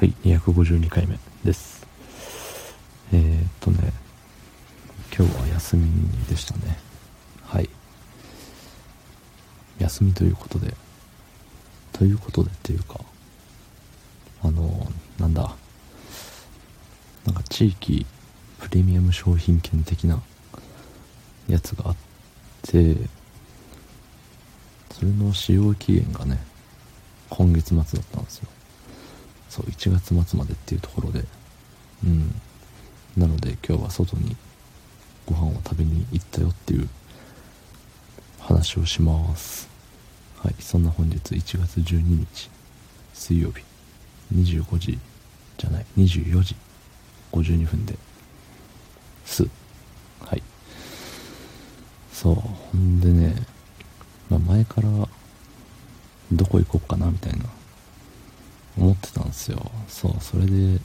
はい252回目です。えー、っとね今日は休みでしたね。はい。休みということでということでっていうかあのなんだなんか地域プレミアム商品券的なやつがあってそれの使用期限がね今月末だったんですよ。そう1月末までっていうところで。うん。なので今日は外にご飯を食べに行ったよっていう話をします。はい。そんな本日1月12日水曜日25時じゃない24時52分です。はい。そう。ほんでね、まあ、前からどこ行こうかなみたいな思ってたんですよ。そうそれで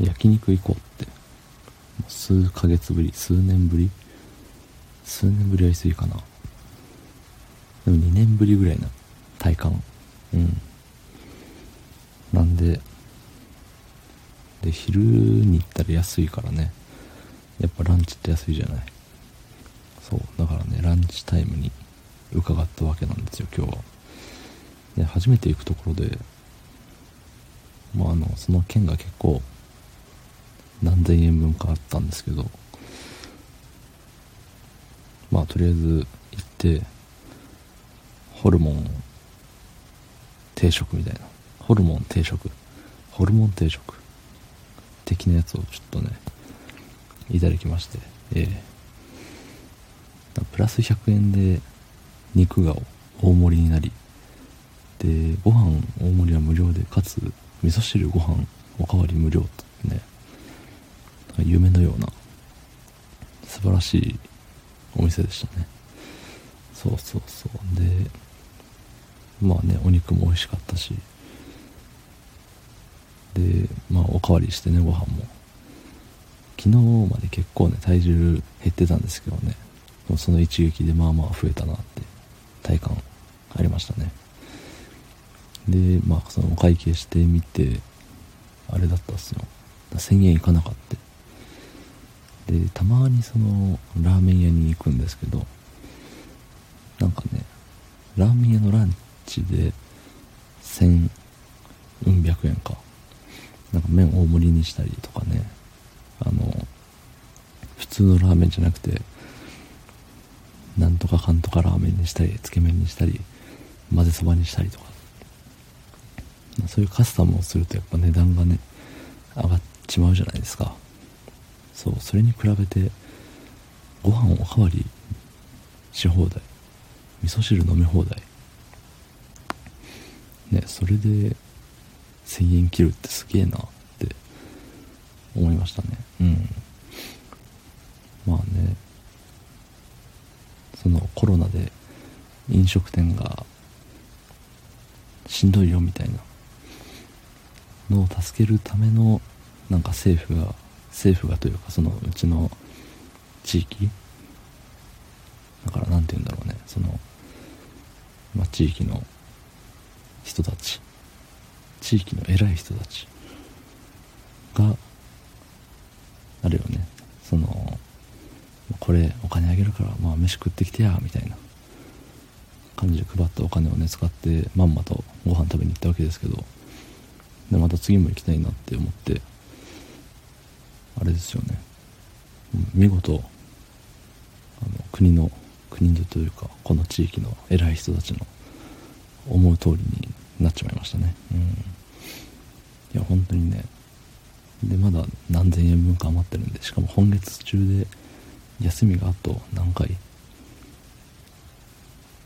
焼肉行こうって。数ヶ月ぶり数年ぶり？数年ぶりは言い過ぎかな。でも2年ぶりぐらいな体感。うん。なんでで昼に行ったら安いからね。やっぱランチって安いじゃない。そうだからねランチタイムに伺ったわけなんですよ今日は。で初めて行くところでまああのその券が結構何千円分かあったんですけどまあとりあえず行ってホルモン定食みたいな。ホルモン定食。ホルモン定食。的なやつをちょっとねいただきましてええ。プラス100円で肉が大盛りになりでご飯大盛りは無料でかつ味噌汁ご飯おかわり無料ってね夢のような素晴らしいお店でしたね。そうそうそう。でまあねお肉も美味しかったしでまあおかわりしてねご飯も。昨日まで結構ね体重減ってたんですけどねその一撃でまあまあ増えたなって体感ありましたね。でまあそのお会計してみてあれだったっすよ。1000円いかなかった。でたまにそのラーメン屋に行くんですけどなんかねラーメン屋のランチで1000うん百円か。なんか麺大盛りにしたりとかね。あの普通のラーメンじゃなくてなんとかかんとかラーメンにしたりつけ麺にしたり混ぜそばにしたりとか。そういうカスタムをするとやっぱ値段がね上がっちまうじゃないですか。そうそれに比べてご飯おかわりし放題味噌汁飲み放題。ねそれで1000円切るってすげえなって思いましたね。うん。まあねそのコロナで飲食店がしんどいよみたいなのを助けるためのなんか政府が政府がというかそのうちの地域だから何て言うんだろうね。その、まあ、地域の人たち地域の偉い人たちがあるよね。そのこれお金あげるからまあ飯食ってきてやみたいな。感じで配ったお金をね使ってまんまとご飯食べに行ったわけですけど。でまた次も行きたいなって思ってあれですよね。見事あの国の国のというかこの地域の偉い人たちの思う通りになっちまいましたね。うん。いや本当にねでまだ何千円分か余ってるんでしかも今月中で休みがあと何回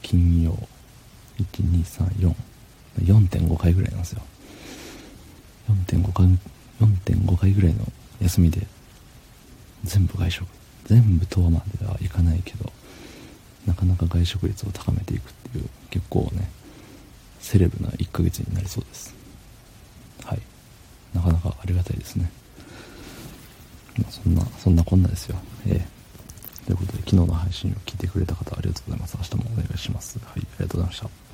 金曜1234 4.5回ぐらいなんですよ。4.5回4.5回ぐらいの休みで全部外食。全部とはまではいかないけどなかなか外食率を高めていくっていう結構ねセレブな1ヶ月になりそうです。はい。なかなかありがたいですね、まあ、そんなそんなこんなですよ。ええ。ということで昨日の配信を聞いてくれた方ありがとうございます。明日もお願いします。はいありがとうございました。